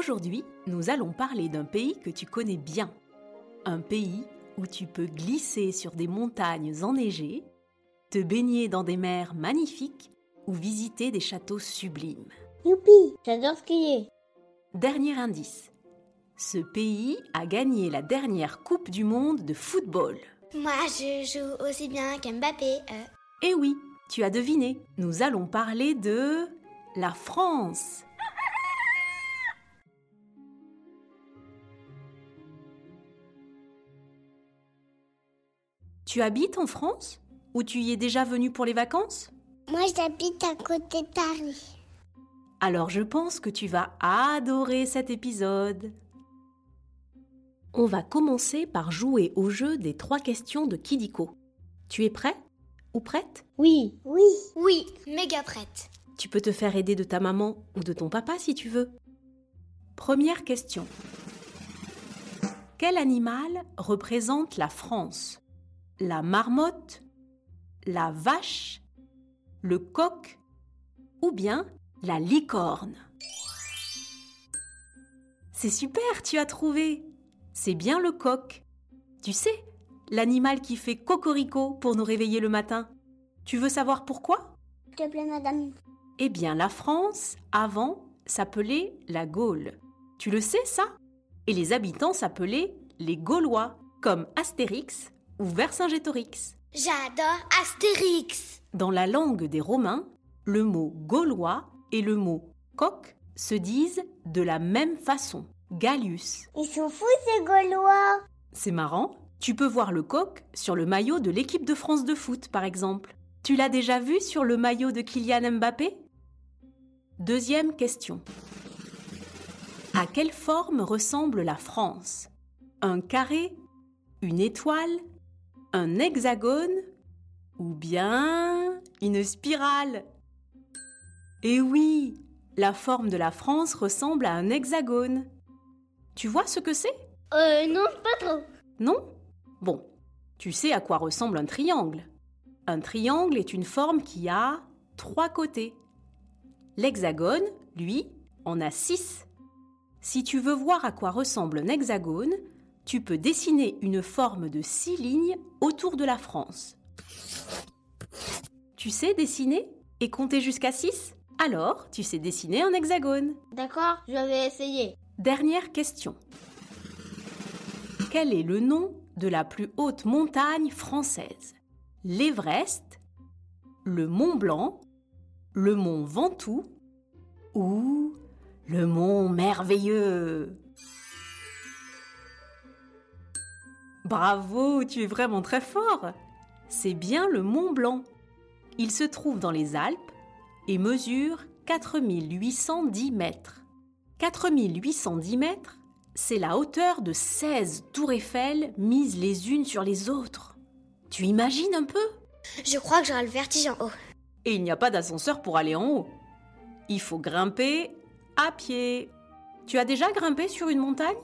Aujourd'hui, nous allons parler d'un pays que tu connais bien. Un pays où tu peux glisser sur des montagnes enneigées, te baigner dans des mers magnifiques ou visiter des châteaux sublimes. Youpi, j'adore skier. Dernier indice. Ce pays a gagné la dernière Coupe du Monde de football. Moi, je joue aussi bien qu'Mbappé. Euh. Eh oui, tu as deviné. Nous allons parler de la France. Tu habites en France? Ou tu y es déjà venu pour les vacances? Moi, j'habite à côté de Paris. Alors je pense que tu vas adorer cet épisode. On va commencer par jouer au jeu des trois questions de Kidiko. Tu es prêt? Ou prête? Oui. Oui. Oui, méga prête. Tu peux te faire aider de ta maman ou de ton papa si tu veux. Première question. Quel animal représente la France? La marmotte, la vache, le coq ou bien la licorne. C'est super, tu as trouvé. C'est bien le coq. Tu sais, l'animal qui fait cocorico pour nous réveiller le matin. Tu veux savoir pourquoi? S'il te plaît, madame. Eh bien, la France, avant, s'appelait la Gaule. Tu le sais, ça? Et les habitants s'appelaient les Gaulois, comme Astérix ou Vercingétorix. J'adore Astérix. Dans la langue des Romains, le mot gaulois et le mot coq se disent de la même façon. Gallius. Ils sont fous ces Gaulois. C'est marrant. Tu peux voir le coq sur le maillot de l'équipe de France de foot, par exemple. Tu l'as déjà vu sur le maillot de Kylian Mbappé? Deuxième question. À quelle forme ressemble la France? Un carré Une étoile un hexagone ou bien une spirale. Eh oui, la forme de la France ressemble à un hexagone. Tu vois ce que c'est? Euh non, pas trop. Non? Bon, tu sais à quoi ressemble un triangle. Un triangle est une forme qui a trois côtés. L'hexagone, lui, en a six. Si tu veux voir à quoi ressemble un hexagone, tu peux dessiner une forme de six lignes autour de la France. Tu sais dessiner et compter jusqu'à 6 Alors, tu sais dessiner un hexagone. D'accord, je vais essayer. Dernière question. Quel est le nom de la plus haute montagne française? L'Everest, le Mont Blanc, le Mont Ventoux ou le Mont Merveilleux? Bravo, tu es vraiment très fort. C'est bien le Mont Blanc. Il se trouve dans les Alpes et mesure 4810 mètres. 4810 mètres, c'est la hauteur de 16 tours Eiffel mises les unes sur les autres. Tu imagines un peu? Je crois que j'aurai le vertige en haut. Et il n'y a pas d'ascenseur pour aller en haut. Il faut grimper à pied. Tu as déjà grimpé sur une montagne?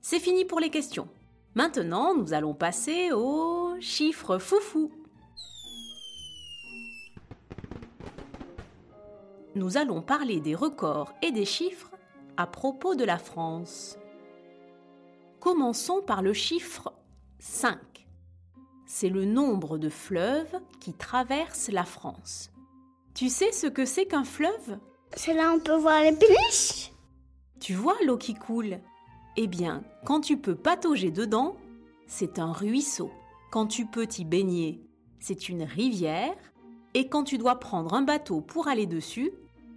C'est fini pour les questions. Maintenant, nous allons passer aux chiffres foufou. Nous allons parler des records et des chiffres à propos de la France. Commençons par le chiffre 5. C'est le nombre de fleuves qui traversent la France. Tu sais ce que c'est qu'un fleuve? C'est là où on peut voir les péniches? Tu vois l'eau qui coule? Eh bien, quand tu peux patauger dedans, c'est un ruisseau. Quand tu peux t'y baigner, c'est une rivière. Et quand tu dois prendre un bateau pour aller dessus,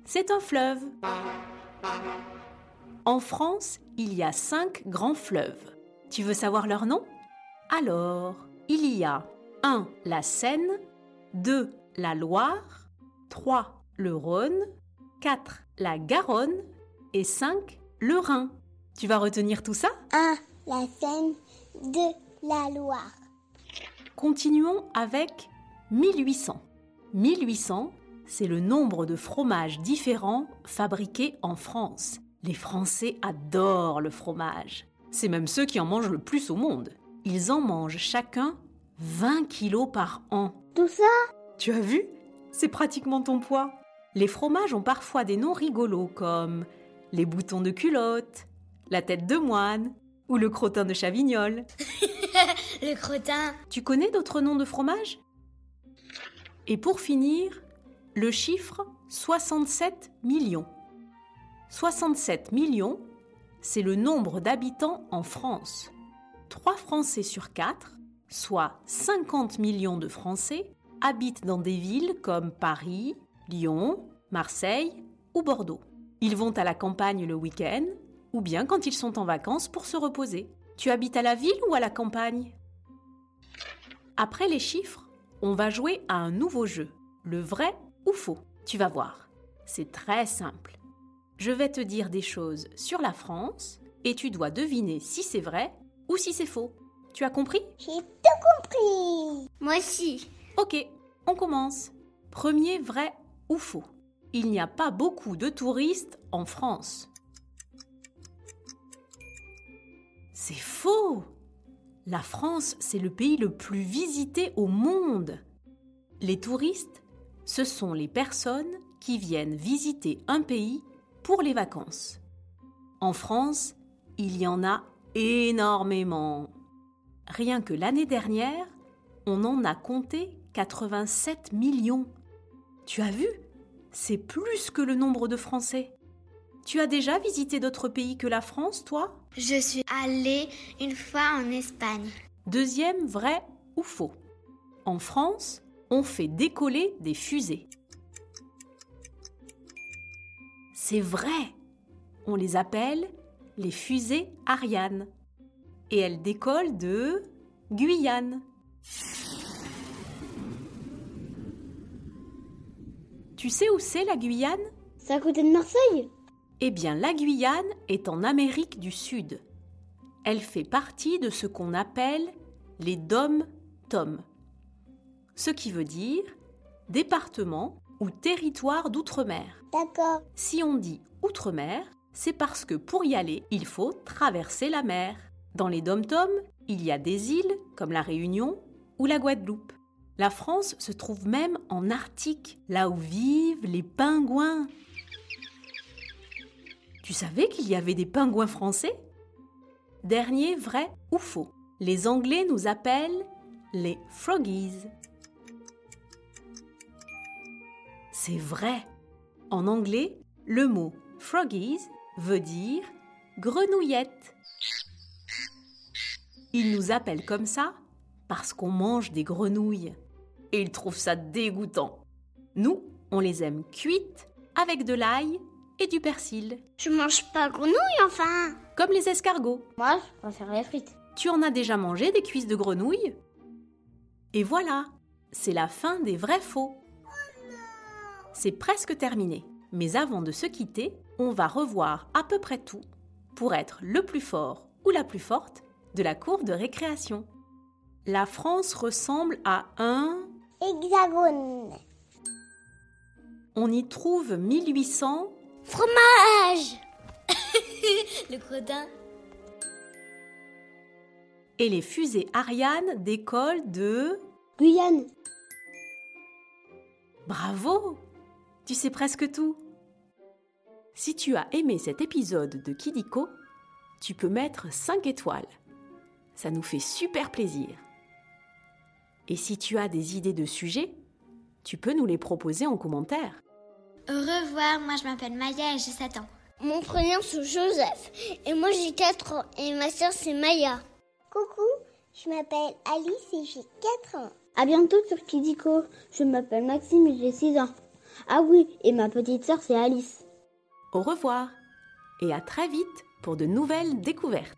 c'est un fleuve. En France, il y a cinq grands fleuves. Tu veux savoir leur nom? Alors, il y a 1. La Seine, 2. La Loire, 3. Le Rhône, 4. La Garonne et 5 le Rhin. Tu vas retenir tout ça? 1. La Seine. 2. La Loire. Continuons avec 1800. 1800, c'est le nombre de fromages différents fabriqués en France. Les Français adorent le fromage. C'est même ceux qui en mangent le plus au monde. Ils en mangent chacun 20 kilos par an. Tout ça? Tu as vu? C'est pratiquement ton poids. Les fromages ont parfois des noms rigolos comme les boutons de culotte, la tête de moine ou le crottin de chavignol. Le crottin. Tu connais d'autres noms de fromage Et pour finir, le chiffre 67 millions. 67 millions, c'est le nombre d'habitants en France. 3 Français sur 4, soit 50 millions de Français, habitent dans des villes comme Paris, Lyon, Marseille ou Bordeaux. Ils vont à la campagne le week-end ou bien quand ils sont en vacances pour se reposer. Tu habites à la ville ou à la campagne? Après les chiffres, on va jouer à un nouveau jeu, le vrai ou faux. Tu vas voir, c'est très simple. Je vais te dire des choses sur la France et tu dois deviner si c'est vrai ou si c'est faux. Tu as compris? J'ai tout compris. Moi aussi. Ok, on commence. Premier vrai ou faux Il n'y a pas beaucoup de touristes en France. C'est faux La France, c'est le pays le plus visité au monde. Les touristes, ce sont les personnes qui viennent visiter un pays pour les vacances. En France, il y en a énormément. Rien que l'année dernière, on en a compté 87 millions. Tu as vu? C'est plus que le nombre de Français. Tu as déjà visité d'autres pays que la France, toi? Je suis allée une fois en Espagne. Deuxième, vrai ou faux? En France, on fait décoller des fusées. C'est vrai On les appelle les fusées Ariane. Et elles décollent de Guyane. Tu sais où c'est la Guyane? C'est à côté de Marseille? Eh bien, la Guyane est en Amérique du Sud. Elle fait partie de ce qu'on appelle les DOM-TOM, ce qui veut dire département ou territoire d'outre-mer. D'accord. Si on dit outre-mer, c'est parce que pour y aller, il faut traverser la mer. Dans les dom-toms, il y a des îles comme la Réunion ou la Guadeloupe. La France se trouve même en Arctique, là où vivent les pingouins. Tu savais qu'il y avait des pingouins français? Dernier vrai ou faux Les Anglais nous appellent les froggies. C'est vrai. En anglais, le mot froggies veut dire grenouillette. Ils nous appellent comme ça parce qu'on mange des grenouilles. Et ils trouvent ça dégoûtant. Nous, on les aime cuites avec de l'ail et du persil, Je mange pas grenouille enfin. comme les escargots. Moi, je préfère les frites. Tu en as déjà mangé des cuisses de grenouille Et voilà, c'est la fin des vrais faux. C'est presque terminé. Mais avant de se quitter, on va revoir à peu près tout pour être le plus fort ou la plus forte de la cour de récréation. La France ressemble à un... Hexagone. On y trouve 1800... Fromage. le crottin. et les fusées Ariane décollent de... Guyane. Bravo Tu sais presque tout. Si tu as aimé cet épisode de Kidiko, tu peux mettre 5 étoiles. Ça nous fait super plaisir. Et si tu as des idées de sujets, tu peux nous les proposer en commentaire. Au revoir, moi je m'appelle Maya et j'ai 7 ans. Mon prénom c'est Joseph et moi j'ai 4 ans et ma soeur c'est Maya. Coucou, je m'appelle Alice et j'ai 4 ans. À bientôt sur Kidiko. Je m'appelle Maxime et j'ai 6 ans. Ah oui, et ma petite sœur c'est Alice. Au revoir et à très vite pour de nouvelles découvertes.